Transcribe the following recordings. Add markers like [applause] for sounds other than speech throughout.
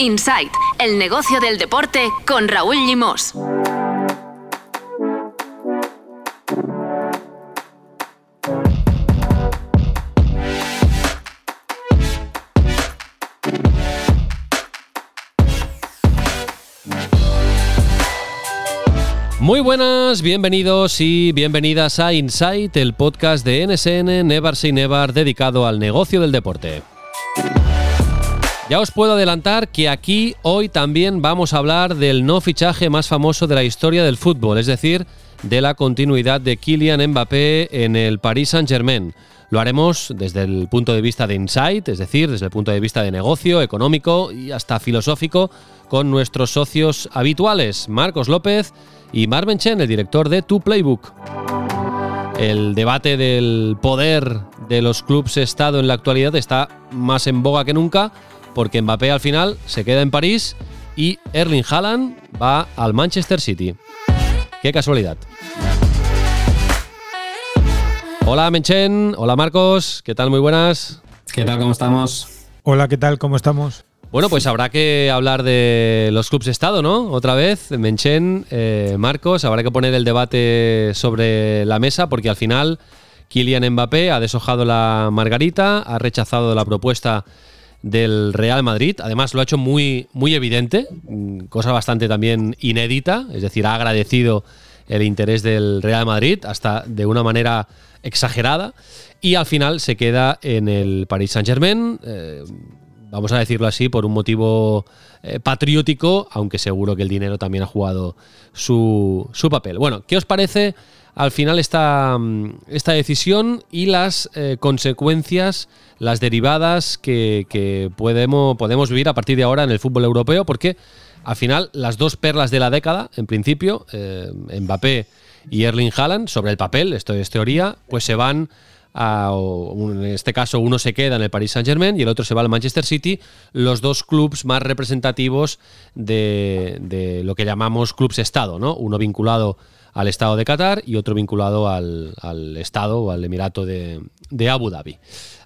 Inside, el negocio del deporte con Raúl Limos. Muy buenas, bienvenidos y bienvenidas a Insight, el podcast de NSN Never Say Never dedicado al negocio del deporte. Ya os puedo adelantar que aquí hoy también vamos a hablar del no fichaje más famoso de la historia del fútbol, es decir, de la continuidad de Kylian Mbappé en el Paris Saint-Germain. Lo haremos desde el punto de vista de insight, es decir, desde el punto de vista de negocio, económico y hasta filosófico, con nuestros socios habituales, Marcos López y Marvin Chen, el director de Tu Playbook. El debate del poder de los clubes Estado en la actualidad está más en boga que nunca, porque Mbappé al final se queda en París y Erling Haaland va al Manchester City. Qué casualidad. Hola Menchen, hola Marcos, ¿qué tal? Muy buenas. ¿Qué tal? ¿Cómo estamos? Hola, ¿qué tal? ¿Cómo estamos? Bueno, pues habrá que hablar de los clubes Estado, ¿no? Otra vez, Menchen, eh, Marcos, habrá que poner el debate sobre la mesa porque al final Kylian Mbappé ha deshojado la margarita, ha rechazado la propuesta del Real Madrid. Además, lo ha hecho muy, muy evidente, mm, cosa bastante también inédita, es decir, ha agradecido el interés del Real Madrid hasta de una manera exagerada y al final se queda en el Paris Saint-Germain. Eh, vamos a decirlo así, por un motivo eh, patriótico, aunque seguro que el dinero también ha jugado su, papel. Bueno, ¿qué os parece al final esta, mm, esta decisión y las eh, consecuencias, las derivadas que, podemos, podemos vivir a partir de ahora en el fútbol europeo? Porque al final las dos perlas de la década, en principio, eh, Mbappé y Erling Haaland, sobre el papel, esto es teoría, pues se van en este caso uno se queda en el Paris Saint Germain y el otro se va al Manchester City, los dos clubes más representativos de, lo que llamamos clubes Estado, ¿no? Uno vinculado al Estado de Qatar y otro vinculado al, Estado o al Emirato de, Abu Dhabi.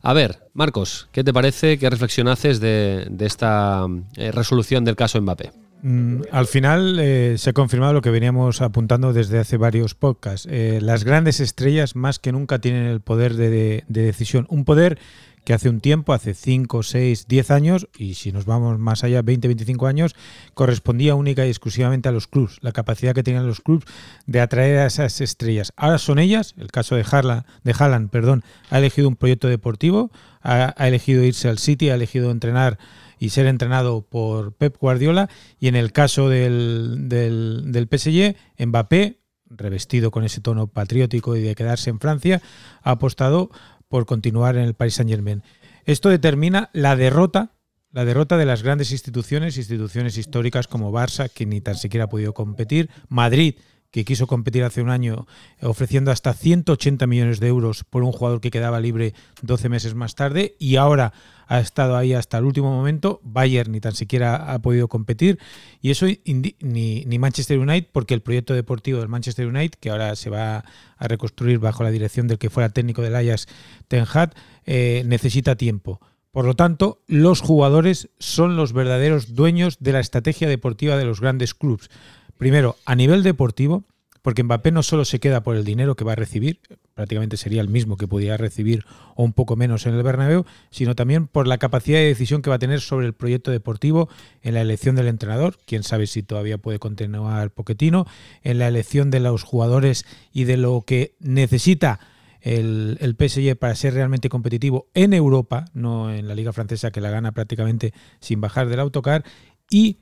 A ver, Marcos, ¿qué te parece? ¿Qué reflexión haces de, esta eh, resolución del caso Mbappé? Mm, al final eh, se ha confirmado lo que veníamos apuntando desde hace varios podcasts. Eh, las grandes estrellas más que nunca tienen el poder de, decisión. Un poder que hace un tiempo, hace 5, 6, 10 años, y si nos vamos más allá, 20, 25 años, correspondía única y exclusivamente a los clubs, la capacidad que tenían los clubs de atraer a esas estrellas. Ahora son ellas, el caso de, Harlan, de Haaland, perdón, ha elegido un proyecto deportivo, ha, elegido irse al City, ha elegido entrenar y ser entrenado por Pep Guardiola. Y en el caso del, del, del PSG, Mbappé, revestido con ese tono patriótico y de quedarse en Francia, ha apostado por continuar en el Paris Saint Germain. Esto determina la derrota, la derrota de las grandes instituciones, instituciones históricas como Barça, que ni tan siquiera ha podido competir, Madrid, que quiso competir hace un año ofreciendo hasta 180 millones de euros por un jugador que quedaba libre 12 meses más tarde y ahora ha estado ahí hasta el último momento. Bayern ni tan siquiera ha podido competir y eso ni, ni, Manchester United porque el proyecto deportivo del Manchester United, que ahora se va a reconstruir bajo la dirección del que fuera técnico del Ajax Ten Hag, eh, necesita tiempo. Por lo tanto, los jugadores son los verdaderos dueños de la estrategia deportiva de los grandes clubes. Primero, a nivel deportivo, porque Mbappé no solo se queda por el dinero que va a recibir, prácticamente sería el mismo que podía recibir o un poco menos en el Bernabéu, sino también por la capacidad de decisión que va a tener sobre el proyecto deportivo en la elección del entrenador, quién sabe si todavía puede continuar Poquetino, en la elección de los jugadores y de lo que necesita el, el, PSG para ser realmente competitivo en Europa, no en la liga francesa que la gana prácticamente sin bajar del autocar, y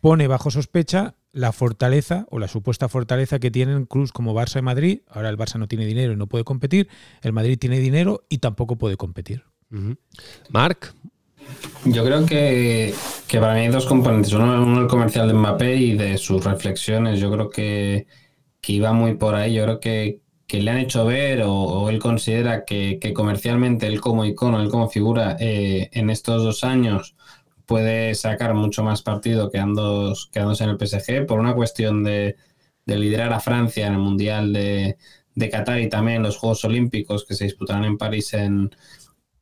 pone bajo sospecha la fortaleza o la supuesta fortaleza que tienen clubes como Barça y Madrid. Ahora el Barça no tiene dinero y no puede competir. El Madrid tiene dinero y tampoco puede competir. Marc. Yo creo que, para mí hay dos componentes. Uno, el comercial de Mbappé y de sus reflexiones. Yo creo que, iba muy por ahí. Yo creo que, le han hecho ver o, él considera que, comercialmente él como icono, él como figura eh, en estos dos años puede sacar mucho más partido quedándose, quedándose en el PSG por una cuestión de, liderar a Francia en el Mundial de, Qatar y también los Juegos Olímpicos que se disputarán en París en,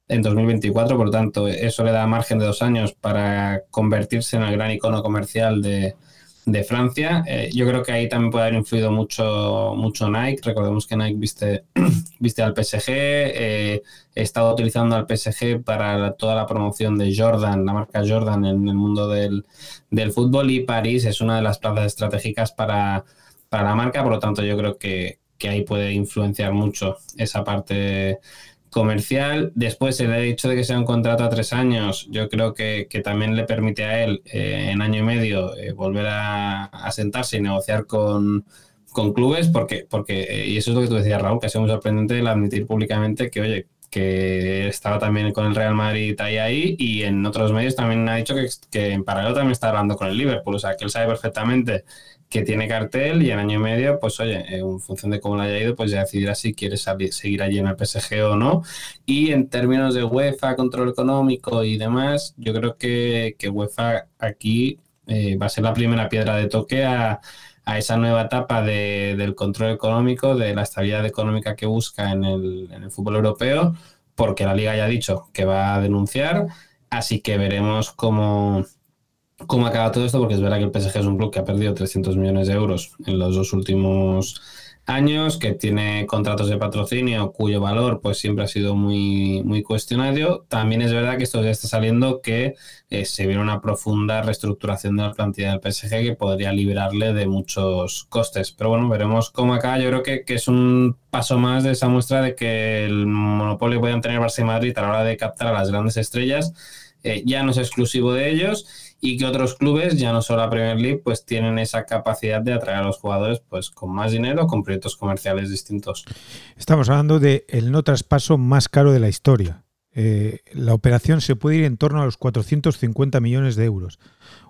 en 2024, por lo tanto, eso le da margen de dos años para convertirse en el gran icono comercial de, de Francia. Eh, yo creo que ahí también puede haber influido mucho, mucho Nike. Recordemos que Nike viste, [clears throat] viste al PSG, eh, estado utilizando al PSG para toda la promoción de Jordan, la marca Jordan en el mundo del, del fútbol y París es una de las plazas estratégicas para, para la marca, por lo tanto yo creo que, que ahí puede influenciar mucho esa parte comercial. Después, el hecho de que sea un contrato a tres años, yo creo que, también le permite a él eh, en año y medio eh, volver a, sentarse y negociar con, clubes, porque, porque, eh, y eso es lo que tú decías, Raúl, que ha sido muy sorprendente el admitir públicamente que, oye, que estaba también con el Real Madrid ahí, ahí y en otros medios también ha dicho que, que en paralelo también está hablando con el Liverpool, o sea, que él sabe perfectamente que tiene cartel y en año y medio, pues oye, eh, en función de cómo le haya ido, pues ya decidirá si quiere seguir allí en el PSG o no. Y en términos de UEFA, control económico y demás, yo creo que, que UEFA aquí eh, va a ser la primera piedra de toque a, esa nueva etapa del control económico, de la estabilidad económica que busca en el, en el fútbol europeo, porque la liga ya ha dicho que va a denunciar, así que veremos cómo cómo acaba todo esto, porque es verdad que el PSG es un club que ha perdido 300 millones de euros en los dos últimos años, que tiene contratos de patrocinio cuyo valor pues siempre ha sido muy, muy cuestionado. También es verdad que esto ya está saliendo que eh, se viene una profunda reestructuración de la plantilla del PSG que podría liberarle de muchos costes. Pero bueno, veremos cómo acá. Yo creo que, que es un paso más de esa muestra de que el monopolio que puedan tener Barça y Madrid a la hora de captar a las grandes estrellas eh, ya no es exclusivo de ellos y que otros clubes, ya no solo la Premier League, pues tienen esa capacidad de atraer a los jugadores pues con más dinero, con proyectos comerciales distintos. Estamos hablando de no traspaso más caro de la historia. Eh, la operación se puede ir en torno a los 450 millones de euros.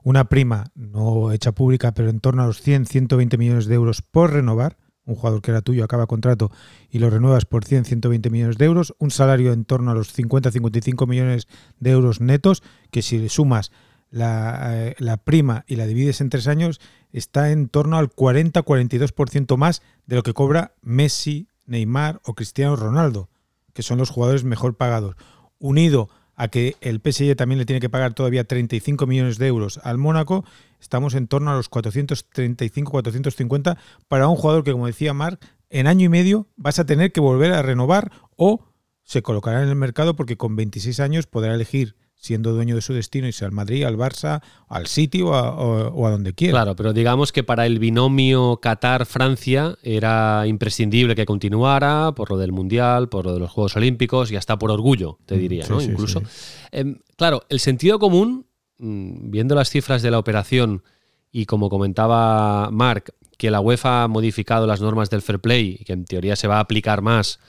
Una prima no hecha pública, pero en torno a los 100, 120 millones de euros por renovar. Un jugador que era tuyo acaba contrato y lo renuevas por 100, 120 millones de euros. Un salario en torno a los 50, 55 millones de euros netos, que si le sumas eh, la, prima y la divides en tres años, está en torno al 40-42% más de lo que cobra Messi, Neymar o Cristiano Ronaldo, que son los jugadores mejor pagados. Unido a que el PSG también le tiene que pagar todavía 35 millones de euros al Mónaco, estamos en torno a los 435-450 para un jugador que, como decía Marc, en año y medio vas a tener que volver a renovar o se colocará en el mercado porque con 26 años podrá elegir siendo dueño de su destino, irse al Madrid, al Barça, al City o a, donde quiera. Claro, pero digamos que para el binomio Qatar-Francia era imprescindible que continuara por lo del Mundial, por lo de los Juegos Olímpicos y hasta por orgullo, te mm, diría, ¿no? Incluso. Em, claro, el sentido común, mm, viendo las cifras de la operación y como comentaba Marc, que la UEFA ha modificado las normas del fair play y que en teoría se va a aplicar más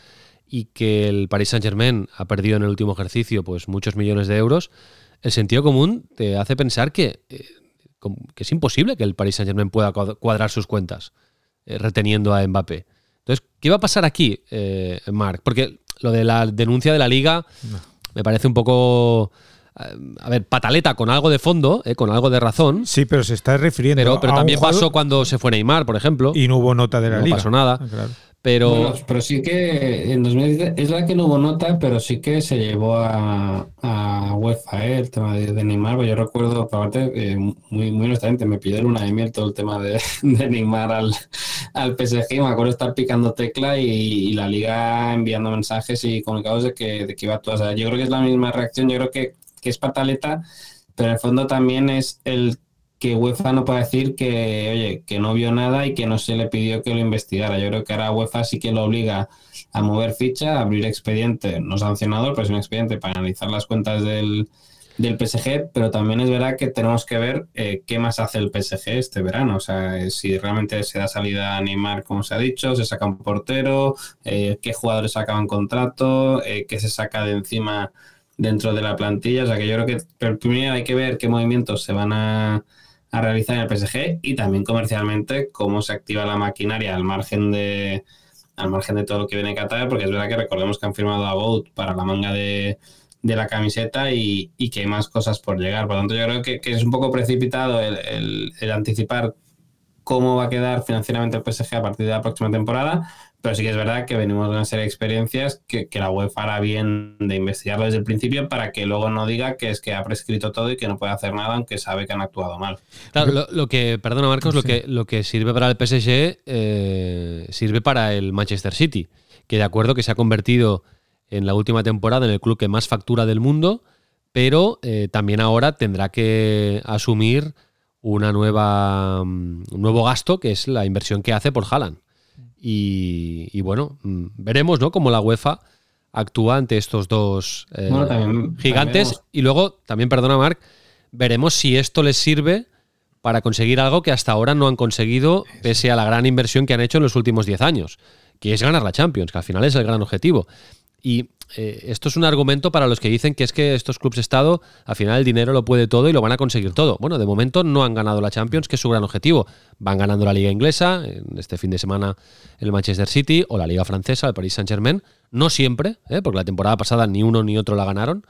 y que el Paris Saint-Germain ha perdido en el último ejercicio pues muchos millones de euros, el sentido común te hace pensar que, eh, que es imposible que el Paris Saint-Germain pueda cuadrar sus cuentas eh, reteniendo a Mbappé. Entonces, ¿qué va a pasar aquí, eh, Marc? Porque lo de la denuncia de la liga me parece un poco a ver, pataleta con algo de fondo, con algo de razón. Sí, pero se está refiriendo. Pero, pero también pasó cuando se fue Neymar, por ejemplo. Y no hubo nota de la liga. No pasó nada. Ah, pero, pero sí que en 2010 es la que no hubo nota, pero sí que se llevó a, a UEFA ¿eh? el tema de, Neymar. Pues yo recuerdo, aparte, eh, muy, muy honestamente, me pidieron una de miel todo el tema de, [laughs] de Neymar al, al, PSG. Me acuerdo estar picando tecla y, la liga enviando mensajes y comunicados de que, de que iba. O sea, yo creo que es la misma reacción. Yo creo que, que es pataleta, pero en el fondo también es el que UEFA no puede decir que, oye, que no vio nada y que no se le pidió que lo investigara. Yo creo que ahora UEFA sí que lo obliga a mover ficha, a abrir expediente, no sancionador, pero es un expediente para analizar las cuentas del, del PSG, pero también es verdad que tenemos que ver eh, qué más hace el PSG este verano. O sea, eh, si realmente se da salida a Neymar, como se ha dicho, se saca un portero, eh, qué jugadores acaban contrato, qué se saca de encima dentro de la plantilla. O sea, que yo creo que primero hay que ver qué movimientos se van a a realizar en el PSG y también comercialmente cómo se activa la maquinaria al margen de al margen de todo lo que viene Qatar, porque es verdad que recordemos que han firmado a Boat para la manga de, la camiseta y, que hay más cosas por llegar. Por lo tanto, yo creo que, es un poco precipitado el, anticipar cómo va a quedar financieramente el PSG a partir de la próxima temporada, pero sí que es verdad que venimos de una serie de experiencias que, la UEFA hará bien de investigarlo desde el principio para que luego no diga que es que ha prescrito todo y que no puede hacer nada aunque sabe que han actuado mal. Claro, lo, que, perdona Marcos, lo, que, lo que sirve para el PSG eh, sirve para el Manchester City, que de acuerdo que se ha convertido en la última temporada en el club que más factura del mundo, pero eh, también ahora tendrá que asumir una nueva, mm, un nuevo gasto, que es la inversión que hace por Haaland. Y, bueno, mm, veremos ¿no? cómo la UEFA actúa ante estos dos eh, gigantes. y luego, también, perdona Marc, veremos si esto les sirve para conseguir algo que hasta ahora no han conseguido, pese a la gran inversión que han hecho en los últimos 10 años, que es ganar la Champions, que al final es el gran objetivo. Y eh, esto es un argumento para los que dicen que es que estos clubes Estado, al final el dinero lo puede todo y lo van a conseguir todo. Bueno, de momento no han ganado la Champions, que es su gran objetivo. Van ganando la Liga Inglesa, en este fin de semana el Manchester City, o la Liga Francesa, el Paris Saint-Germain. No siempre, ¿eh? porque la temporada pasada ni uno ni otro la ganaron,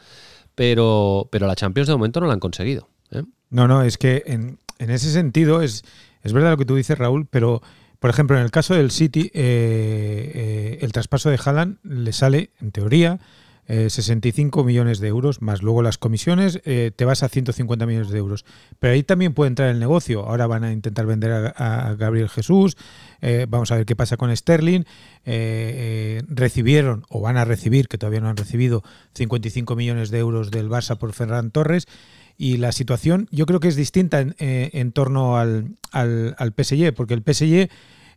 pero, pero la Champions de momento no la han conseguido. ¿eh? No, no, es que en, en ese sentido es, es verdad lo que tú dices, Raúl, pero por ejemplo, en el caso del City, eh, eh, el traspaso de Haaland le sale, en teoría, 65 eh, millones de euros, más luego las comisiones, te vas a 150 millones de euros. Pero ahí también puede entrar el negocio. Ahora van a intentar vender a, Gabriel Jesús, vamos a ver qué pasa con Sterling. recibieron, o van a recibir, que todavía no han recibido, 55 millones de euros del Barça por Ferran Torres y la situación yo creo que es distinta en, en torno al, al, al, PSG, porque el PSG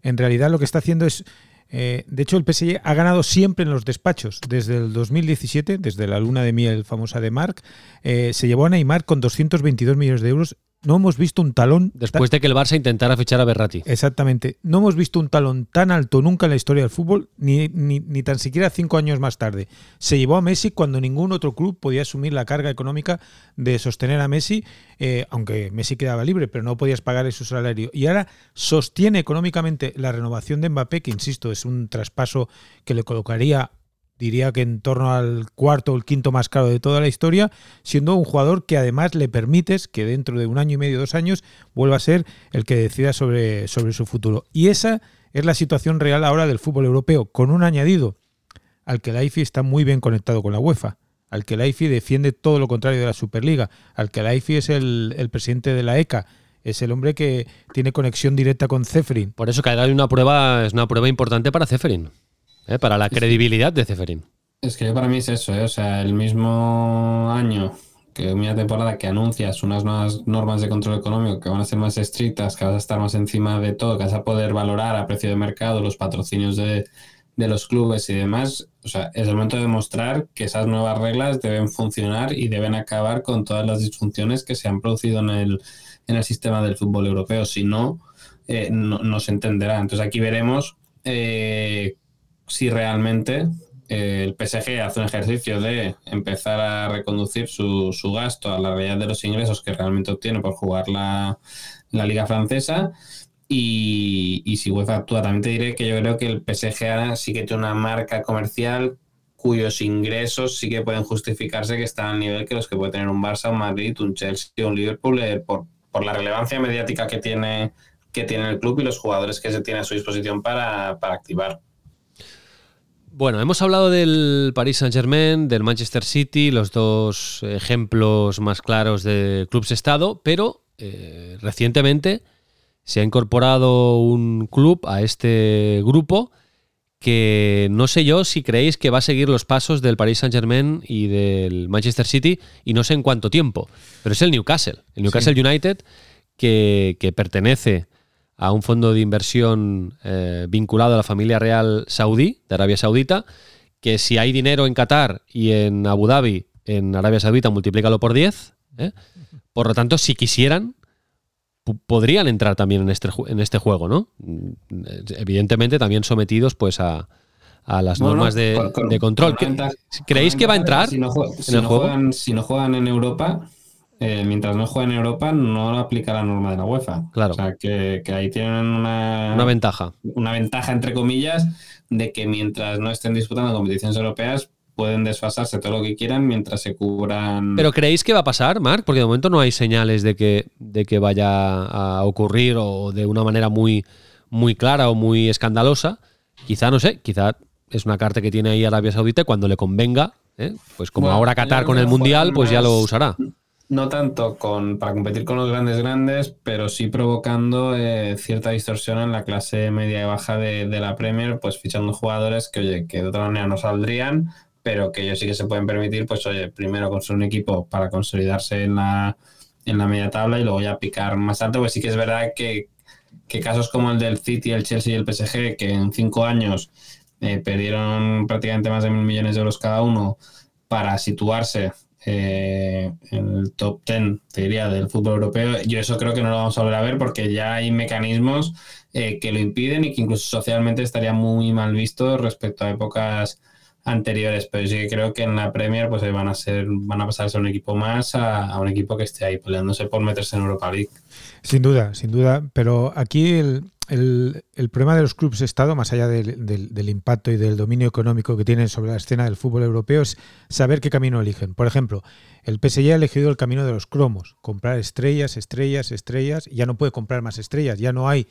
en realidad lo que está haciendo es eh, de hecho, el PSG ha ganado siempre en los despachos. Desde el 2017, desde la luna de miel famosa de Marc, eh, se llevó a Neymar con 222 millones de euros no hemos visto un talón. Después de que el Barça intentara fichar a Berrati. Exactamente. No hemos visto un talón tan alto nunca en la historia del fútbol, ni, ni, tan siquiera cinco años más tarde. Se llevó a Messi cuando ningún otro club podía asumir la carga económica de sostener a Messi, eh, aunque Messi quedaba libre, pero no podías pagar su salario. Y ahora sostiene económicamente la renovación de Mbappé, que insisto, es un traspaso que le colocaría diría que en torno al cuarto o el quinto más caro de toda la historia, siendo un jugador que además le permites que dentro de un año y medio, dos años, vuelva a ser el que decida sobre, sobre su futuro. Y esa es la situación real ahora del fútbol europeo, con un añadido al que la IFI está muy bien conectado con la UEFA, al que la IFI defiende todo lo contrario de la Superliga, al que la IFI es el, el presidente de la ECA, es el hombre que tiene conexión directa con Ceferin. Por eso que hay una prueba, es una prueba importante para Ceferin. ¿Eh? para la credibilidad de Ceferín. Es que para mí es eso, ¿eh? o sea, el mismo año que una temporada que anuncias unas nuevas normas de control económico que van a ser más estrictas, que vas a estar más encima de todo, que vas a poder valorar a precio de mercado los patrocinios de, los clubes y demás, o sea, es el momento de demostrar que esas nuevas reglas deben funcionar y deben acabar con todas las disfunciones que se han producido en el, en el sistema del fútbol europeo. Si no, eh, no, se entenderá. Entonces aquí veremos eh, si realmente eh, el PSG hace un ejercicio de empezar a reconducir su, gasto a la realidad de los ingresos que realmente obtiene por jugar la, Liga Francesa. Y, si UEFA actúa, también te diré que yo creo que el PSG ahora sí que tiene una marca comercial cuyos ingresos sí que pueden justificarse que están al nivel que los que puede tener un Barça, un Madrid, un Chelsea, un Liverpool, eh, por, por la relevancia mediática que tiene, que tiene el club y los jugadores que se tiene a su disposición para, para activar. Bueno, hemos hablado del Paris Saint-Germain, del Manchester City, los dos ejemplos más claros de clubes Estado, pero eh, recientemente se ha incorporado un club a este grupo que no sé yo si creéis que va a seguir los pasos del Paris Saint-Germain y del Manchester City y no sé en cuánto tiempo, pero es el Newcastle, el Newcastle United que, que pertenece a un fondo de inversión eh, vinculado a la familia real saudí, de Arabia Saudita, que si hay dinero en Qatar y en Abu Dhabi, en Arabia Saudita, multiplícalo por 10. ¿eh? Por lo tanto, si quisieran, podrían entrar también en este, en este juego, ¿no? Evidentemente también sometidos pues a, las normas de, control. ¿Creéis que va a entrar si no, Juegan, si no juegan en Europa, eh, mientras no jueguen en Europa, no aplica la norma de la UEFA. Claro. O sea, que, ahí tienen una, una ventaja. Una ventaja, entre comillas, de que mientras no estén disputando competiciones europeas, pueden desfasarse todo lo que quieran mientras se cubran. ¿Pero creéis que va a pasar, Mark? Porque de momento no hay señales de que, de que vaya a ocurrir o de una manera muy, muy clara o muy escandalosa. Quizá, no sé, quizá es una carta que tiene ahí Arabia Saudita cuando le convenga, ¿eh? pues como ahora Qatar con el Mundial, pues ya lo usará. No tanto con, para competir con los grandes grandes, pero sí provocando eh, cierta distorsión en la clase media y baja de, la Premier, pues fichando jugadores que, oye, que de otra manera no saldrían, pero que ellos sí que se pueden permitir, pues oye, primero construir un equipo para consolidarse en la, en la media tabla y luego ya picar más alto, pues sí que es verdad que, que casos como el del City, el Chelsea y el PSG, que en cinco años eh, perdieron prácticamente más de mil millones de euros cada uno para situarse eh, en el top 10, te diría, del fútbol europeo. Yo eso creo que no lo vamos a volver a ver porque ya hay mecanismos eh, que lo impiden y que incluso socialmente estaría muy mal visto respecto a épocas anteriores, pero sí que creo que en la Premier pues van a ser, van a pasar a un equipo más a, un equipo que esté ahí peleándose por meterse en Europa League. Sin duda, sin duda, pero aquí el, el, problema de los clubes Estado, más allá del, del, impacto y del dominio económico que tienen sobre la escena del fútbol europeo, es saber qué camino eligen. Por ejemplo, el PSG ha elegido el camino de los cromos, comprar estrellas, estrellas, estrellas, ya no puede comprar más estrellas, ya no hay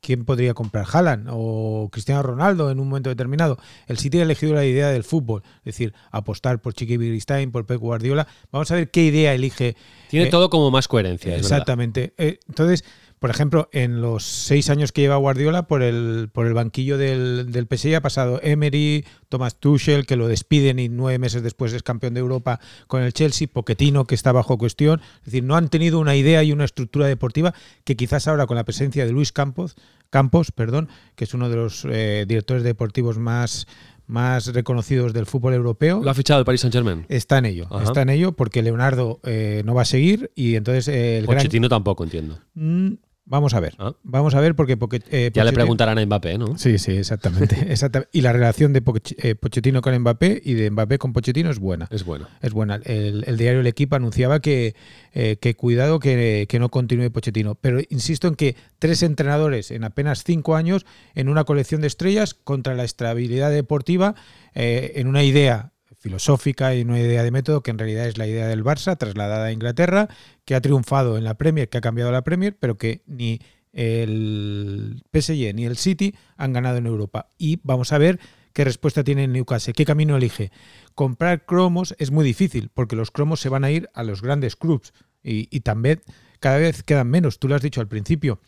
¿quién podría comprar? Haaland o Cristiano Ronaldo en un momento determinado. El City ha elegido la idea del fútbol, es decir, apostar por Chiqui Biristain, por Pep Guardiola. Vamos a ver qué idea elige. Tiene eh, todo como más coherencia. Exactamente. Eh, entonces, por ejemplo, en los seis años que lleva Guardiola, por el, por el banquillo del, del PSG ha pasado Emery, Thomas Tuchel, que lo despiden y nueve meses después es campeón de Europa con el Chelsea, Poquetino, que está bajo cuestión. Es decir, no han tenido una idea y una estructura deportiva que quizás ahora con la presencia de Luis Campos, Campos perdón, que es uno de los eh, directores deportivos más más reconocidos del fútbol europeo. Lo ha fichado el Paris Saint Germain. Está en ello, está en ello porque Leonardo eh, no va a seguir y entonces el Pochettino tampoco entiendo. Mm, Vamos a ver. Ah. Vamos a ver porque... porque eh, ya le preguntarán a Mbappé, ¿no? Sí, sí, exactamente. [laughs] Y la relación de eh, Pochettino con Mbappé y de Mbappé con Pochettino es buena. Es buena. Es buena. El, diario El Equipo anunciaba que, eh, que cuidado que, que, no continúe Pochettino. Pero insisto en que tres entrenadores en apenas cinco años en una colección de estrellas contra la estabilidad deportiva, en una idea filosófica y una idea de método que en realidad es la idea del Barça trasladada a Inglaterra, que ha triunfado en la Premier, que ha cambiado la Premier, pero que ni el PSG ni el City han ganado en Europa. Y vamos a ver qué respuesta tiene Newcastle, qué camino elige. Comprar cromos es muy difícil, porque los cromos se van a ir a los grandes clubs y, también cada vez quedan menos. Tú lo has dicho al principio.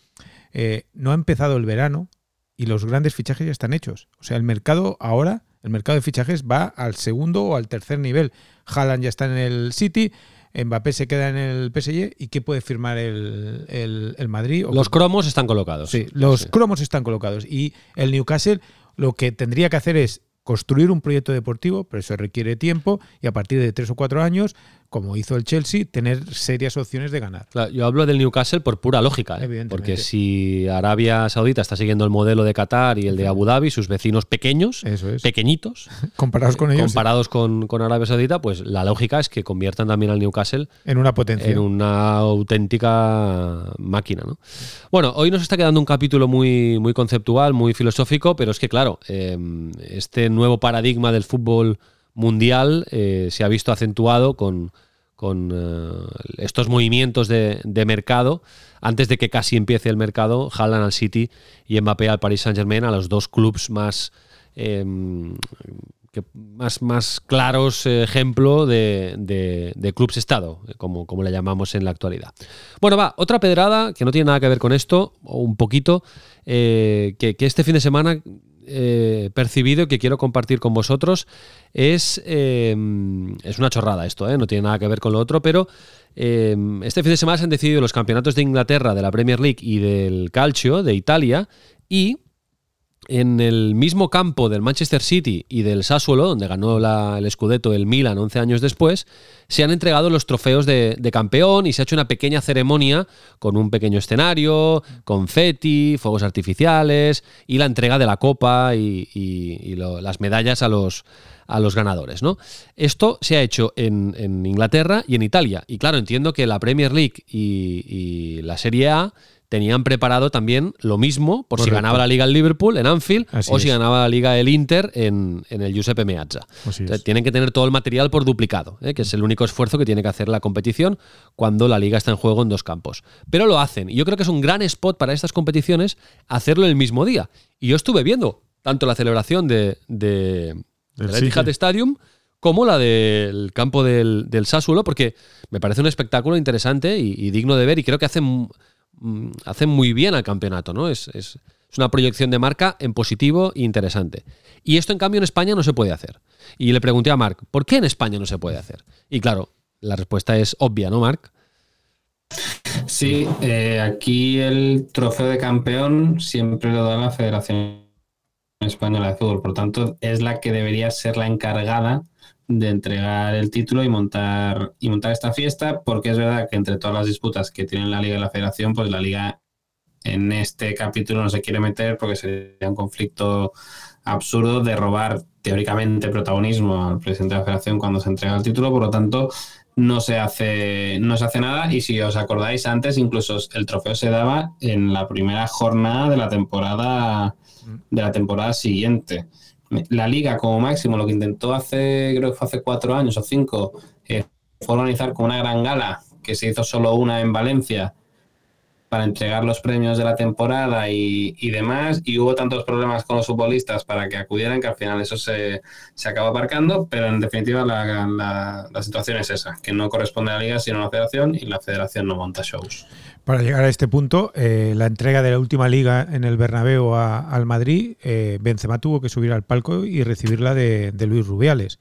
Eh, no ha empezado el verano y los grandes fichajes ya están hechos. O sea, el mercado ahora el mercado de fichajes va al segundo o al tercer nivel. Haaland ya está en el City, Mbappé se queda en el PSG y ¿qué puede firmar el, el, Madrid? Los cromos están colocados. Sí, los cromos están colocados. Y el Newcastle lo que tendría que hacer es construir un proyecto deportivo, pero eso requiere tiempo y a partir de tres o cuatro años como hizo el Chelsea, tener serias opciones de ganar. yo hablo del Newcastle por pura lógica, ¿eh? porque si Arabia Saudita está siguiendo el modelo de Qatar y el de Abu Dhabi, sus vecinos pequeños, pequeñitos, [laughs] comparados con ellos, comparados con, Arabia Saudita, pues la lógica es que conviertan también al Newcastle en una potencia, en una auténtica máquina. ¿no? Bueno, hoy nos está quedando un capítulo muy, muy conceptual, muy filosófico, pero es que claro, eh, este nuevo paradigma del fútbol mundial eh, se ha visto acentuado con, eh, estos movimientos de, mercado. Antes de que casi empiece el mercado, Haaland al City y Mbappé al Paris Saint Germain, a los dos clubes más, em, más, más claros ejemplo de, de, clubes Estado, como, como le llamamos en la actualidad. Bueno, va, otra pedrada que no tiene nada que ver con esto, o un poquito, eh, que, que este fin de semana eh, percibido que quiero compartir con vosotros es, eh, es una chorrada esto, ¿eh? no tiene nada que ver con lo otro, pero este fin de semana se han decidido los campeonatos de Inglaterra, de la Premier League y del Calcio de Italia y en el mismo campo del Manchester City y del Sassuolo, donde ganó el Scudetto el Milan 11 años después, se han entregado los trofeos de, campeón y se ha hecho una pequeña ceremonia con un pequeño escenario, confeti, fuegos artificiales y la entrega de la copa y, las medallas a los, a los ganadores. ¿no? Esto se ha hecho en, Inglaterra y en Italia. Y claro, entiendo que la Premier League y la Serie A tenían preparado también lo mismo por si ganaba la liga el Liverpool en Anfield Así o si es. ganaba la liga el Inter en, en el Giuseppe Meazza. Tienen que tener todo el material por duplicado, ¿eh? que es el único esfuerzo que tiene que hacer la competición cuando la liga está en juego en dos campos. Pero lo hacen. Y yo creo que es un gran spot para estas competiciones hacerlo el mismo día. Y yo estuve viendo tanto la celebración de, de, Del Etihad. Stadium como la del campo del, del Sassuolo, porque me parece un espectáculo interesante y, y digno de ver y creo que hacen, hacen muy bien al campeonato, ¿no? Es, es- es una proyección de marca en positivo e interesante. Y esto, en cambio, en España no se puede hacer. Y le pregunté a Marc, ¿por qué en España no se puede hacer? Y claro, la respuesta es obvia, ¿no, Marc? Sí, eh, aquí el trofeo de campeón siempre lo da la Federación Española de Fútbol, por tanto es la que debería ser la encargada de entregar el título y montar y montar esta fiesta, porque es verdad que entre todas las disputas que tienen la Liga y la Federación, pues la Liga en este capítulo no se quiere meter porque sería un conflicto absurdo de robar teóricamente protagonismo al presidente de la Federación cuando se entrega el título, por lo tanto no se hace no se hace nada. Y si os acordáis antes incluso el trofeo se daba en la primera jornada de la temporada de la temporada siguiente la liga como máximo lo que intentó hace creo que fue hace cuatro años o cinco eh, fue organizar como una gran gala que se hizo solo una en Valencia para entregar los premios de la temporada y, y demás, y hubo tantos problemas con los futbolistas para que acudieran que al final eso se, se acabó aparcando, pero en definitiva la, la- la situación es esa, que no corresponde a la liga sino a la federación y la federación no monta shows. Para llegar a este punto, eh, la entrega de la última liga en el Bernabéu a- al Madrid, eh, Benzema tuvo que subir al palco y recibirla de, de Luis Rubiales.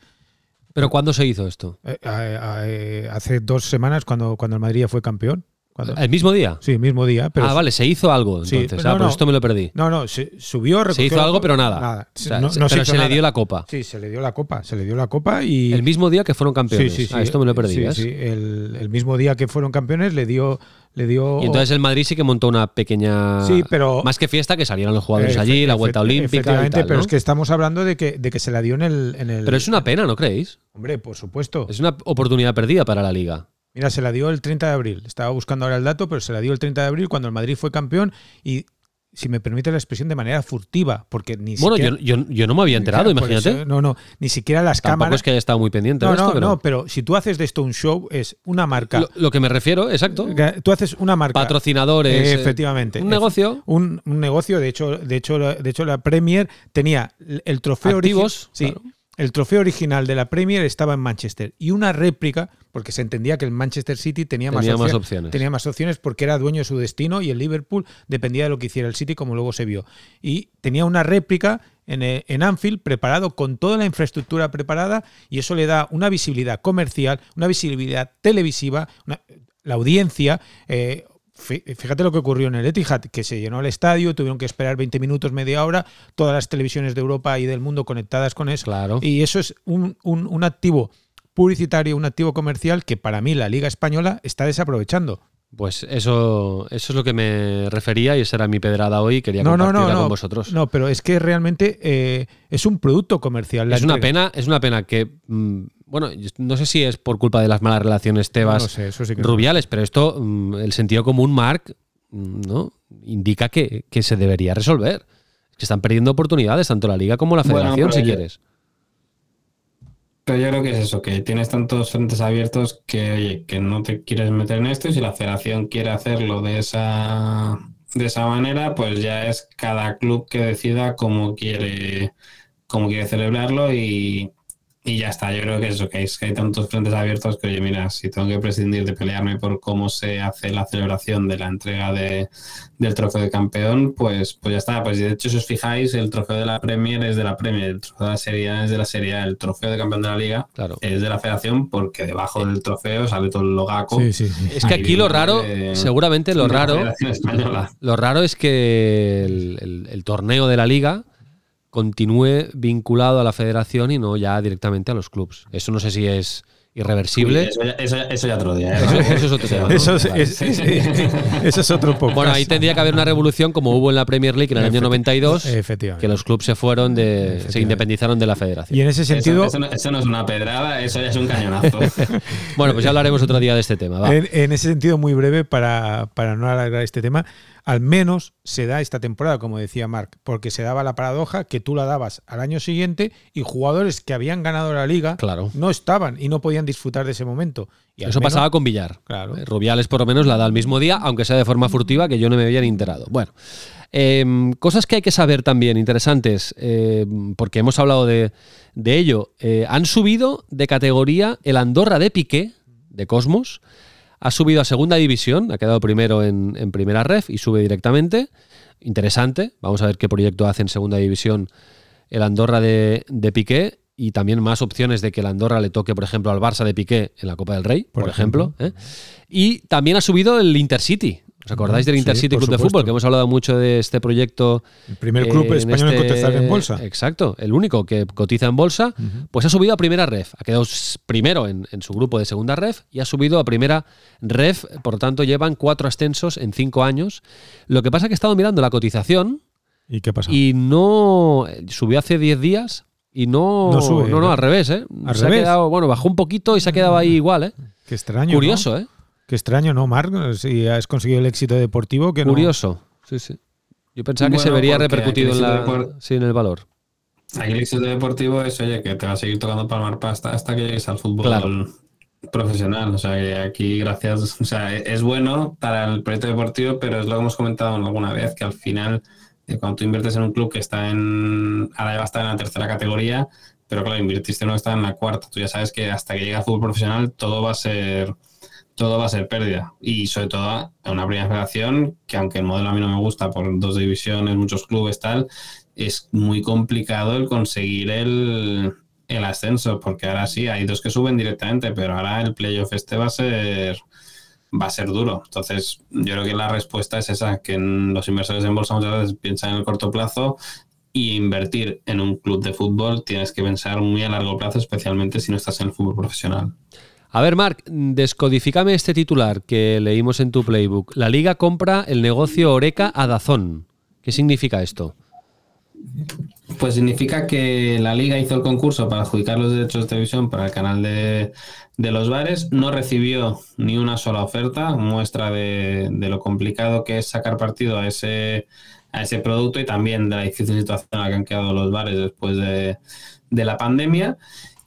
¿Pero cuándo se hizo esto? Eh, eh, hace dos semanas, cuando, cuando el Madrid ya fue campeón. Cuando- ¿El mismo día? sí, mismo día. Pero ah, vale, se hizo algo Sí, entonces. no, ah, por no. esto me lo perdí. No, no, se subió, Se hizo algo, pero nada. Nada. O sea, No- no se pero se le dio la copa. Sí, se le dio la copa, se le dio la copa y... El mismo día que fueron campeones. Sí, sí, sí. Ah, esto me lo perdí. Sí, ¿ves? sí, El, el mismo día que fueron campeones le dio... Le dio Y entonces el Madrid sí que montó una pequeña. Sí, pero- Más que fiesta, que salieran los jugadores Efe- allí, la vuelta olímpica. Y Efectivamente, tal, pero es que estamos hablando de que, de que se la dio en el, en el- Pero es una pena, ¿no creéis? Hombre, por supuesto. Es una oportunidad perdida para la liga. Mira, se la dio el 30 de abril. Estaba buscando ahora el dato, pero se la dio el 30 de abril cuando el Madrid fue campeón y, si me permite la expresión, de manera furtiva, porque ni Bueno, siquiera... yo, yo, yo no me había enterado, imagínate. eso, no, no, ni siquiera las Tampoco cámaras... es que haya estado muy pendiente no, de esto, no, pero no, pero si tú haces de esto un show, es una marca. Lo, lo que me refiero, exacto. Tú haces una marca. Patrocinadores. Eh, efectivamente. Un negocio. Un, un negocio, de hecho, de hecho, la- de hecho, la Premier tenía el el trofeo Activos, origi- sí, claro. El trofeo original de la Premier estaba en Manchester y una réplica, porque se entendía que el Manchester City tenía, Tenía más opcio- opciones. tenía más opciones porque era dueño de su destino y el Liverpool dependía de lo que hiciera el City, como luego se vio. Y tenía una réplica en, eh, en Anfield preparado con toda la infraestructura preparada y eso le da una visibilidad comercial, una visibilidad televisiva, una- la audiencia. eh, Fíjate lo que ocurrió en el Etihad, que se llenó el estadio, tuvieron que esperar 20 minutos, media hora, todas las televisiones de Europa y del mundo conectadas con eso. Claro. Y eso es un, un- un activo publicitario, un activo comercial que para mí la Liga Española está desaprovechando. Pues eso, eso es lo que me refería y esa era mi pedrada hoy y quería No, compartirla no, no. con vosotros. No, pero es que realmente eh, es un producto comercial. la es una pena, es una pena que mm, bueno, no sé si es por culpa de las malas relaciones Tebas No lo sé, eso sí que no. Rubiales, pero esto, mm, el sentido común, Marc, mm, ¿no? indica que, que se debería resolver. Que están perdiendo oportunidades, tanto la liga como la federación, si yo- quieres. Pero yo creo que es eso, que tienes tantos frentes abiertos que, oye, que no te quieres meter en esto y si la federación quiere hacerlo de esa, de esa manera, pues ya es cada club que decida cómo quiere, cómo quiere celebrarlo y, y ya está. Yo creo que es eso, que hay, que hay tantos frentes abiertos que, oye, mira, si tengo que prescindir de pelearme por cómo se hace la celebración de la entrega de, del trofeo de campeón, pues, pues ya está. Pues de hecho, si os fijáis, el trofeo de la Premier es de la Premier, el trofeo de la Serie A es de la Serie A, el trofeo de campeón de la Liga Claro. es de la Federación porque debajo del trofeo sale todo el logaco. Sí, sí, sí. Es que aquí lo raro, de- seguramente lo raro, [laughs] lo raro es que el, el- el torneo de la liga continúe vinculado a la federación y no ya directamente a los clubes. Eso no sé si es irreversible. Uy, eso, ya, eso, ya- eso ya otro día. ¿eh? Eso- eso es otro tema, ¿no? Eso es, Vale. es- es- [laughs] eso es otro poco. Bueno, ahí tendría que haber una revolución como hubo en la Premier League en el año Efecti- 92, efectivamente. que los clubes se fueron de, se independizaron de la federación. Y en ese Eso, sentido, eso no, eso no es una pedrada, eso ya es un cañonazo. [laughs] Bueno, pues ya hablaremos otro día de este tema. va. en, en ese sentido muy breve, para, para no alargar este tema, al menos se da esta temporada, como decía Marc, porque se daba la paradoja que tú la dabas al año siguiente y jugadores que habían ganado la liga Claro. no estaban y no podían disfrutar de ese momento. Y Eso menos- pasaba con Villar. Claro. Eh, Rubiales por lo menos la da al mismo día, aunque sea de forma furtiva, que yo no me había ni enterado. Bueno, em, cosas que hay que saber también, interesantes, em, porque hemos hablado de, de ello. Eh, han subido de categoría el Andorra de Piqué, de Cosmos. Ha subido a segunda división, ha quedado primero en, en primera ref y sube directamente. Interesante. Vamos a ver qué proyecto hace en segunda división el Andorra de, de Piqué y también más opciones de que el Andorra le toque, por ejemplo, al Barça de Piqué en la Copa del Rey, por, Por ejemplo. ¿eh? Y también ha subido el Intercity. ¿Os acordáis del Sí, Intercity por Club de. Fútbol? Que hemos hablado mucho de este proyecto. El primer club eh, en español en este- cotizar en bolsa. Exacto, el único que cotiza en bolsa, pues ha subido a primera ref. Ha quedado primero en, en su grupo de segunda ref y ha subido a primera ref. Por lo tanto, llevan cuatro ascensos en cinco años. Lo que pasa es que he estado mirando la cotización ¿Y qué pasa? y no subió hace 10 días y no No sube, no, no, al revés, ¿eh? Al se ha revés. quedado, bueno, bajó un poquito y se ha quedado ahí igual, ¿eh? Qué extraño. Curioso, ¿no? ¿eh? Qué extraño, ¿no, Marc? Si has conseguido el éxito deportivo que no- Curioso. Sí, sí. Yo pensaba que se vería repercutido en, la, sí, en el valor. Aquí el éxito deportivo es, oye, que te va a seguir tocando palmar pasta hasta que llegues al fútbol Claro. profesional. O sea, que aquí, gracias, o sea, es bueno para el proyecto deportivo, pero es lo que hemos comentado alguna vez, que al final, eh, cuando tú inviertes en un club que está en, ahora ya va a estar en la tercera categoría, pero claro, invirtiste en uno que está en la cuarta. Tú ya sabes que hasta que llegue al fútbol profesional todo va a ser todo va a ser pérdida. Y sobre todo a una primera federación que aunque el modelo a mí no me gusta por dos divisiones, muchos clubes, tal, es muy complicado el conseguir el, el ascenso, porque ahora sí, hay dos que suben directamente, pero ahora el playoff este va a ser va a ser duro. Entonces, yo creo que la respuesta es esa, que en los inversores en bolsa muchas veces piensan en el corto plazo y invertir en un club de fútbol tienes que pensar muy a largo plazo, especialmente si no estás en el fútbol profesional. A ver, Marc, descodifícame este titular que leímos en tu playbook. La liga compra el negocio Oreca a Dazón. ¿Qué significa esto? Pues significa que la liga hizo el concurso para adjudicar los derechos de televisión para el canal de, de los bares, no recibió ni una sola oferta, muestra de, lo complicado que es sacar partido a ese, a ese producto y también de la difícil situación en la que han quedado los bares después de, de la pandemia.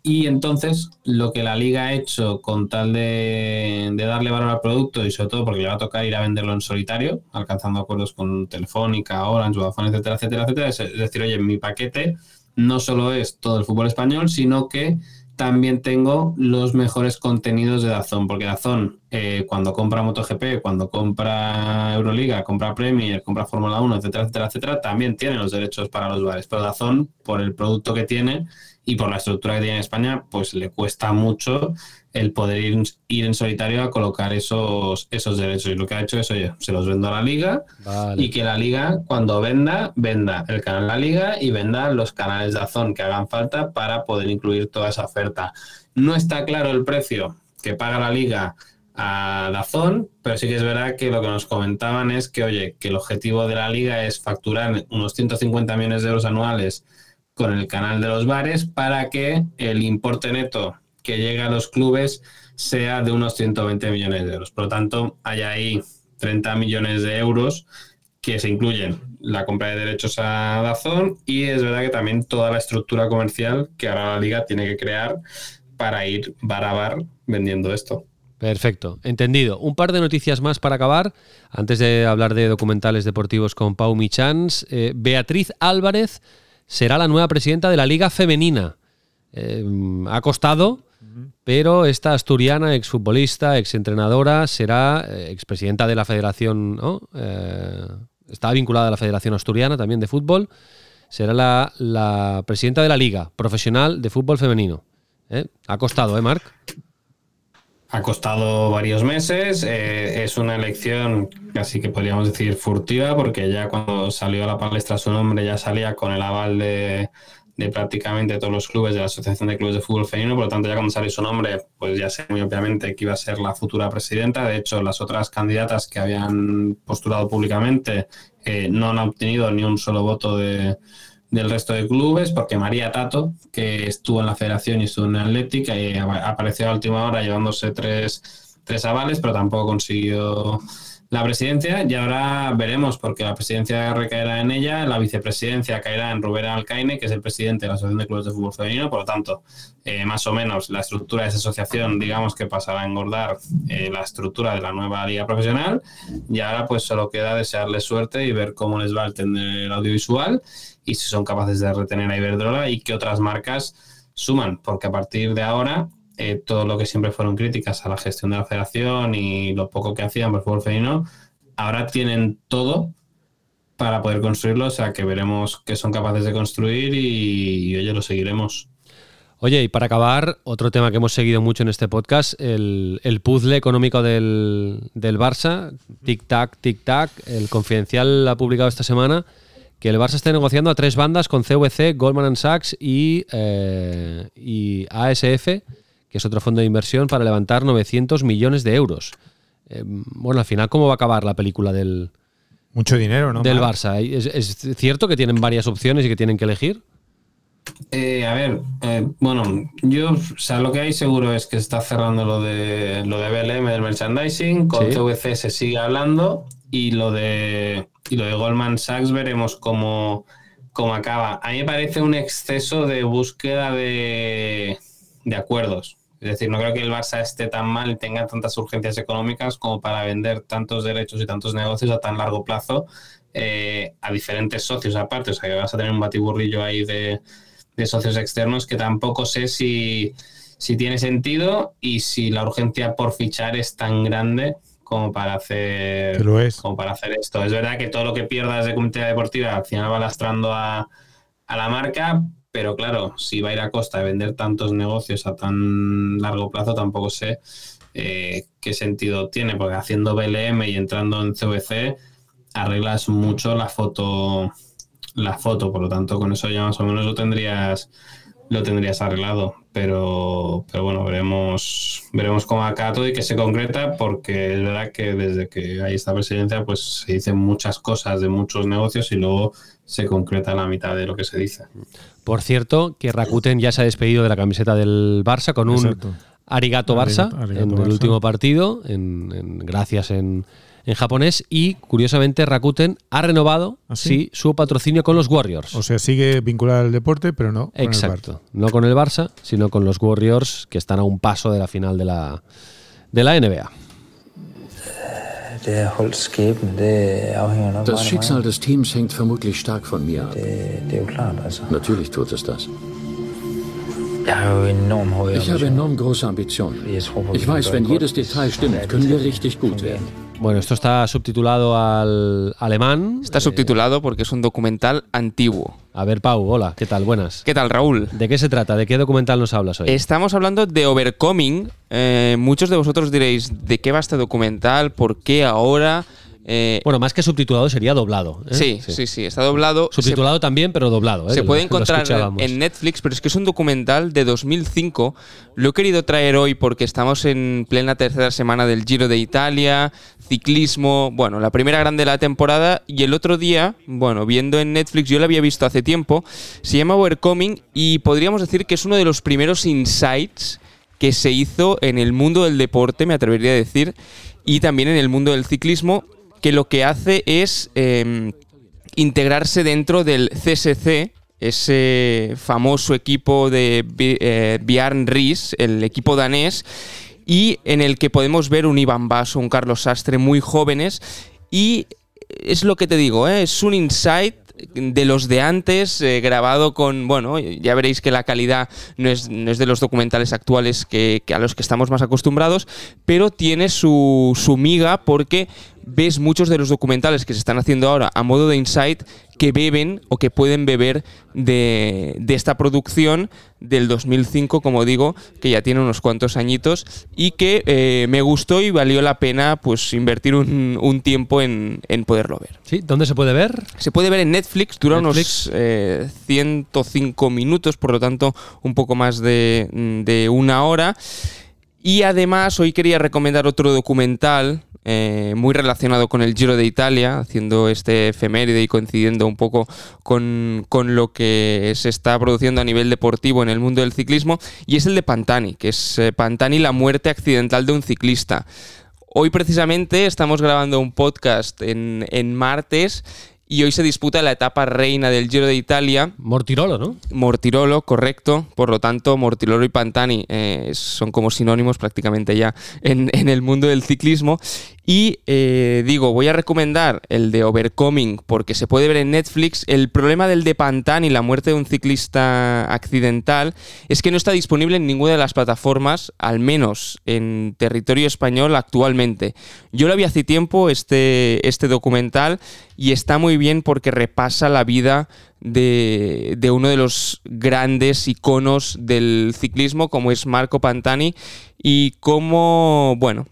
Y entonces lo que la liga ha hecho con tal de, darle valor al producto y sobre todo porque le va a tocar ir a venderlo en solitario, alcanzando acuerdos con Telefónica, Orange, Vodafone, etcétera, etcétera, etcétera, es decir, oye, mi paquete no solo es todo el fútbol español, sino que también tengo los mejores contenidos de Dazón, porque Dazón eh, cuando compra MotoGP, cuando compra Euroliga, compra Premier, compra Fórmula 1, etcétera, etcétera, etcétera, también tiene los derechos para los bares, pero Dazón, por el producto que tiene, y por la estructura que tiene en España, pues le cuesta mucho el poder ir, ir, en solitario a colocar esos, esos derechos. Y lo que ha hecho es, oye, se los vendo a la liga Vale. y que la liga, cuando venda, venda el canal de la liga y venda los canales de Azón que hagan falta para poder incluir toda esa oferta. No está claro el precio que paga la liga a Dazón, pero sí que es verdad que lo que nos comentaban es que, oye, que el objetivo de la liga es facturar unos 150 millones de euros anuales con el canal de los bares para que el importe neto que llega a los clubes sea de unos 120 millones de euros. Por lo tanto, hay ahí 30 millones de euros que se incluyen la compra de derechos a Dazón y es verdad que también toda la estructura comercial que ahora la liga tiene que crear para ir bar a bar vendiendo esto. Perfecto, entendido. Un par de noticias más para acabar, antes de hablar de documentales deportivos con Pau Michans. Eh, Beatriz Álvarez será la nueva presidenta de la Liga Femenina. Eh, ha costado, pero esta asturiana, exfutbolista, exentrenadora, será eh, expresidenta de la federación, ¿no? Eh, está vinculada a la Federación Asturiana también de fútbol. Será la, la presidenta de la Liga Profesional de Fútbol Femenino. Ha costado, ¿eh, Marc? Ha costado varios meses, eh, es una elección casi que podríamos decir furtiva, porque ya cuando salió a la palestra su nombre ya salía con el aval de, de, prácticamente todos los clubes de la Asociación de Clubes de Fútbol Femenino, por lo tanto ya cuando salió su nombre, pues ya sé muy obviamente que iba a ser la futura presidenta, de hecho las otras candidatas que habían postulado públicamente eh, no han obtenido ni un solo voto de del resto de clubes, porque María Tato, que estuvo en la federación y estuvo en Atlética, y apareció a última hora llevándose tres, tres avales, pero tampoco consiguió la presidencia y ahora veremos porque la presidencia recaerá en ella, la vicepresidencia caerá en Rubén Alcaine, que es el presidente de la Asociación de Clubes de Fútbol Femenino, por lo tanto, eh, más o menos la estructura de esa asociación, digamos que pasará a engordar eh, la estructura de la nueva liga profesional. Y ahora pues solo queda desearles suerte y ver cómo les va el tener audiovisual y si son capaces de retener a Iberdrola y qué otras marcas suman, porque a partir de ahora eh, todo lo que siempre fueron críticas a la gestión de la federación y lo poco que hacían por el fútbol femenino, ahora tienen todo para poder construirlo, o sea que veremos qué son capaces de construir y, oye, lo seguiremos. Oye, y para acabar, otro tema que hemos seguido mucho en este podcast, el, puzzle económico del, del Barça, tic-tac, tic-tac, el confidencial ha publicado esta semana que el Barça está negociando a tres bandas con CVC, Goldman Sachs y, eh, y ASF que es otro fondo de inversión, para levantar 900 millones de euros. Eh, bueno, al final, ¿cómo va a acabar la película del, Mucho dinero, ¿no? del Barça? ¿Es, cierto que tienen varias opciones y que tienen que elegir? Eh, a ver, eh, bueno, yo, o sea, lo que hay seguro es que se está cerrando lo de lo de BLM del merchandising, con CVC se sigue hablando y lo de y lo de Goldman Sachs veremos cómo, cómo acaba. A mí me parece un exceso de búsqueda de, de acuerdos. Es decir, no creo que el Barça esté tan mal y tenga tantas urgencias económicas como para vender tantos derechos y tantos negocios a tan largo plazo eh, a diferentes socios aparte. O sea, que vas a tener un batiburrillo ahí de, socios externos que tampoco sé si, si tiene sentido y si la urgencia por fichar es tan grande como para hacer como para hacer esto. Es verdad que todo lo que pierdas de comunidad deportiva al final va lastrando a, a la marca, pero claro, si va a ir a costa de vender tantos negocios a tan largo plazo, tampoco sé eh, qué sentido tiene, porque haciendo BLM y entrando en CVC arreglas mucho la foto, la foto, por lo tanto con eso ya más o menos lo tendrías lo tendrías arreglado, pero, pero bueno, veremos, veremos cómo acá todo y qué se concreta, porque es verdad que desde que hay esta presidencia, pues se dicen muchas cosas de muchos negocios y luego se concreta la mitad de lo que se dice. Por cierto, que Rakuten ya se ha despedido de la camiseta del Barça con un arigato Barça en el último partido, en, gracias en, japonés y curiosamente Rakuten ha renovado ¿Ah, sí? su patrocinio con los Warriors. O sea, sigue vinculado al deporte, pero no con Exacto, no con el Barça, sino con los Warriors que están a un paso de la final de la, de la NBA. Das Schicksal des Teams hängt vermutlich stark von mir ab. Natürlich tut es das. Ich habe enorm große Ambitionen. Ich weiß, wenn jedes Detail stimmt, können wir richtig gut werden. Bueno, esto está subtitulado al alemán. Está subtitulado porque es un documental antiguo. A ver, Pau, hola, ¿qué tal? Buenas. ¿Qué tal, Raúl? ¿De qué se trata? ¿De qué documental nos hablas hoy? Estamos hablando de Overcoming. Eh, muchos de vosotros diréis, ¿de qué va este documental? ¿Por qué ahora? Eh, bueno, más que subtitulado sería doblado. ¿eh? Sí, sí, sí, está doblado. Subtitulado también, pero doblado. ¿eh? Se puede encontrar en Netflix, pero es que es un documental de 2005. Lo he querido traer hoy porque estamos en plena tercera semana del Giro de Italia, ciclismo, bueno, la primera grande de la temporada y el otro día, bueno, viendo en Netflix, yo lo había visto hace tiempo, se llama Overcoming y podríamos decir que es uno de los primeros insights que se hizo en el mundo del deporte, me atrevería a decir, y también en el mundo del ciclismo que lo que hace es em, integrarse dentro del CSC, ese famoso equipo de eh, Bjarn Ries, el equipo danés, y en el que podemos ver un Iván Basso, un Carlos Sastre muy jóvenes, y es lo que te digo, ¿eh? es un insight de los de antes, eh, grabado con, bueno, ya veréis que la calidad no es, de los documentales actuales que, a los que estamos más acostumbrados, pero tiene su, su miga porque ves muchos de los documentales que se están haciendo ahora a modo de insight que beben o que pueden beber de, esta producción del 2005, como digo, que ya tiene unos cuantos añitos y que eh, me gustó y valió la pena pues invertir un, tiempo en, poderlo ver. ¿Sí? ¿Dónde se puede ver? Se puede ver en Netflix, dura unos 105 eh, minutos, por lo tanto un poco más de, de una hora. Y además hoy quería recomendar otro documental eh, muy relacionado con el Giro de Italia, haciendo este efeméride y coincidiendo un poco con, lo que se está produciendo a nivel deportivo en el mundo del ciclismo, y es el de Pantani, que es eh, Pantani la muerte accidental de un ciclista. Hoy precisamente estamos grabando un podcast en, en martes y hoy se disputa la etapa reina del Giro de Italia. Mortirolo, ¿no? Mortirolo, correcto. Por lo tanto, Mortirolo y Pantani eh, son como sinónimos prácticamente ya en, en, el mundo del ciclismo. Y eh, digo, voy a recomendar el de Overcoming porque se puede ver en Netflix. El problema del de Pantani, la muerte de un ciclista accidental, es que no está disponible en ninguna de las plataformas, al menos en territorio español actualmente. Yo lo vi hace tiempo, este, este documental, y está muy bien porque repasa la vida de, de, uno de los grandes iconos del ciclismo, como es Marco Pantani, y cómo, bueno,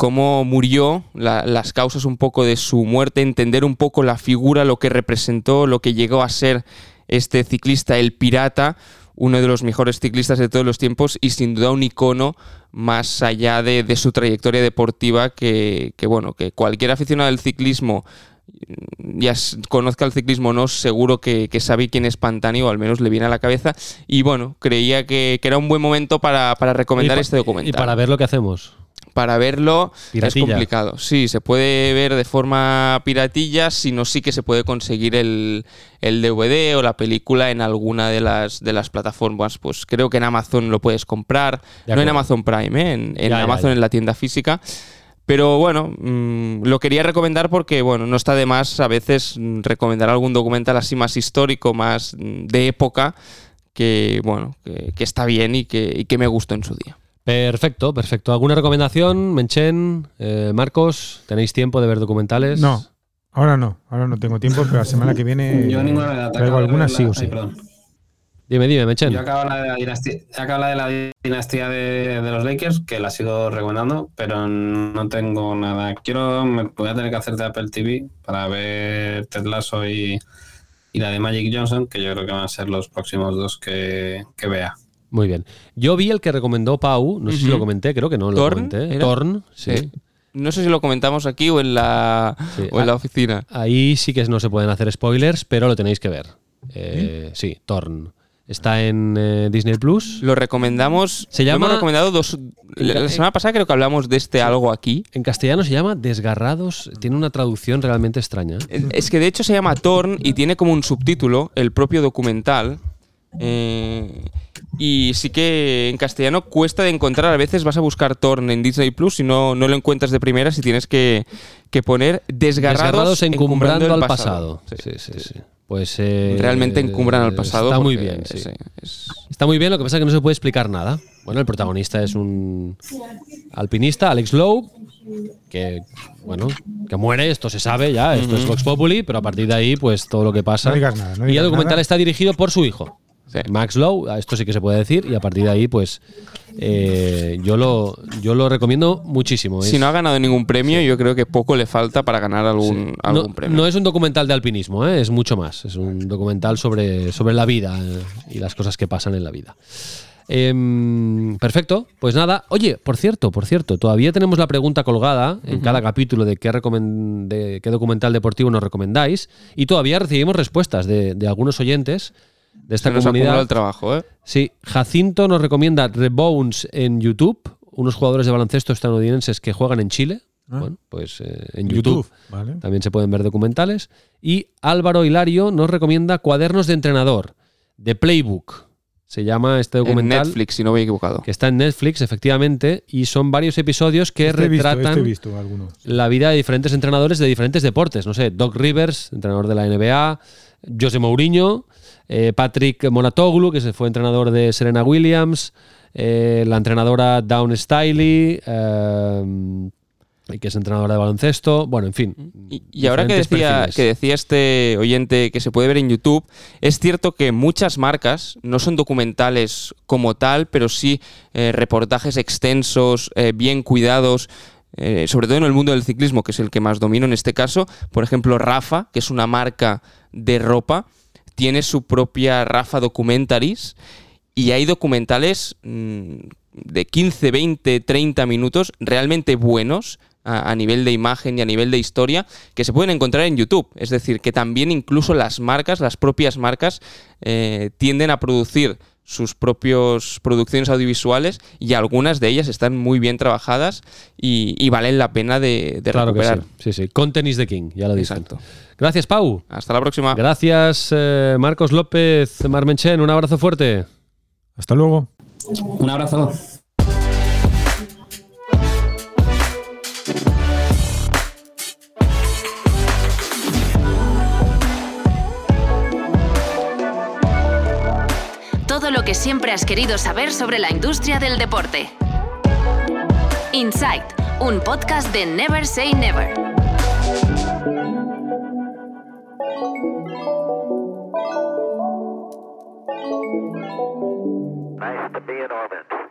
cómo murió, las causas un poco de su muerte, entender un poco la figura, lo que representó, lo que llegó a ser este ciclista, el pirata, uno de los mejores ciclistas de todos los tiempos y sin duda un icono más allá de, su trayectoria deportiva que, bueno, que cualquier aficionado del ciclismo ya conozca el ciclismo no, seguro que, sabe quién es Pantani o al menos le viene a la cabeza. Y bueno, creía que, era un buen momento para, recomendar este documental. Y para ver lo que hacemos para verlo es complicado. Sí, se puede ver de forma piratilla, sino sí que se puede conseguir el, DVD o la película en alguna de las, de las plataformas. Pues creo que en Amazon lo puedes comprar, no en Amazon Prime, ¿eh? en, Amazon en la tienda física. Pero bueno, mm, lo quería recomendar porque bueno, no está de más a veces recomendar algún documental así más histórico, más de época, que bueno, que, está bien y que, y que me gustó en su día. Perfecto, perfecto. ¿Alguna recomendación, Menchen, eh, Marcos? ¿Tenéis tiempo de ver documentales? No, ahora no, ahora no tengo tiempo, pero la semana que viene Yo ninguna traigo alguna sí o sí. dime, dime, Menchen. Yo acabo la de la dinastía, acabo de, la dinastía de, los Lakers, que la sigo recomendando, pero no tengo nada. Quiero, me voy a tener que hacer de Apple TV para ver Ted Lasso y, la de Magic Johnson, que yo creo que van a ser los próximos dos que vea. Muy bien. Yo vi el que recomendó Pau, no sé si lo comenté, creo que no lo comenté. Torn, sí. No sé si lo comentamos aquí o en la, en la oficina. Ahí sí que no se pueden hacer spoilers, pero lo tenéis que ver. Eh, sí, Torn. Está en eh, Disney Plus. Lo recomendamos. Se llama. hemos recomendado dos. La semana pasada creo que hablamos de este algo aquí. En castellano se llama Desgarrados. Tiene una traducción realmente extraña. Es que de hecho se llama Torn y tiene como un subtítulo el propio documental. Eh, y sí que en castellano cuesta de encontrar. A veces vas a buscar Torn en Disney Plus y no, no lo encuentras de primera si tienes que, poner desgarrados, encumbrando, al pasado. Sí, sí, sí. Pues, eh, Realmente encumbran al pasado. Está muy bien, sí. Está muy bien, lo que pasa es que no se puede explicar nada. Bueno, el protagonista es un alpinista, Alex Lowe, que, bueno, que muere, esto se sabe ya, esto es Vox Populi, pero a partir de ahí, pues todo lo que pasa. y el documental está dirigido por su hijo. Max Lowe, esto sí que se puede decir, y a partir de ahí, pues eh, yo, lo, yo lo recomiendo muchísimo. Si no ha ganado ningún premio, yo creo que poco le falta para ganar algún, algún premio. No es un documental de alpinismo, ¿eh? es mucho más. Es un documental sobre, sobre la vida eh, y las cosas que pasan en la vida. Em, perfecto, pues nada. Oye, por cierto, por cierto, todavía tenemos la pregunta colgada en cada capítulo de qué, de qué documental deportivo nos recomendáis y todavía recibimos respuestas de, de algunos oyentes de esta comunidad. el trabajo, ¿eh? Sí, Jacinto nos recomienda Rebones en YouTube, unos jugadores de baloncesto estadounidenses que juegan en Chile. Ah. Bueno, pues eh, en YouTube, también se pueden ver documentales. Y Álvaro Hilario nos recomienda Cuadernos de Entrenador, de Playbook. Se llama este documental. En Netflix, si no me he equivocado. Que está en Netflix, efectivamente, y son varios episodios que este retratan este la vida de diferentes entrenadores de diferentes deportes. No sé, Doc Rivers, entrenador de la NBA, José Mourinho, eh, Patrick Monatoglu, que se fue entrenador de Serena Williams, eh, la entrenadora Dawn Stiley, eh, que es entrenadora de baloncesto, bueno, en fin. Y, ahora que decía, que decía este oyente que se puede ver en YouTube, es cierto que muchas marcas no son documentales como tal, pero sí reportajes extensos, bien cuidados. sobre todo en el mundo del ciclismo, que es el que más domino en este caso. Por ejemplo, Rafa, que es una marca de ropa, tiene su propia Rafa Documentaries y hay documentales mm, de 15, 20, 30 minutos realmente buenos a, nivel de imagen y a nivel de historia que se pueden encontrar en YouTube. Es decir, que también incluso las marcas, las propias marcas, eh, tienden a producir sus propias producciones audiovisuales y algunas de ellas están muy bien trabajadas y, valen la pena de, de claro recuperar. sí. sí, sí. Content is the king, ya lo dicen. Gracias, Pau. Hasta la próxima. Gracias, eh, Marcos López, Marmenchen. Un abrazo fuerte. Hasta luego. Un abrazo. Lo que siempre has querido saber sobre la industria del deporte. Insight, un podcast de Never Say Never. Nice to be.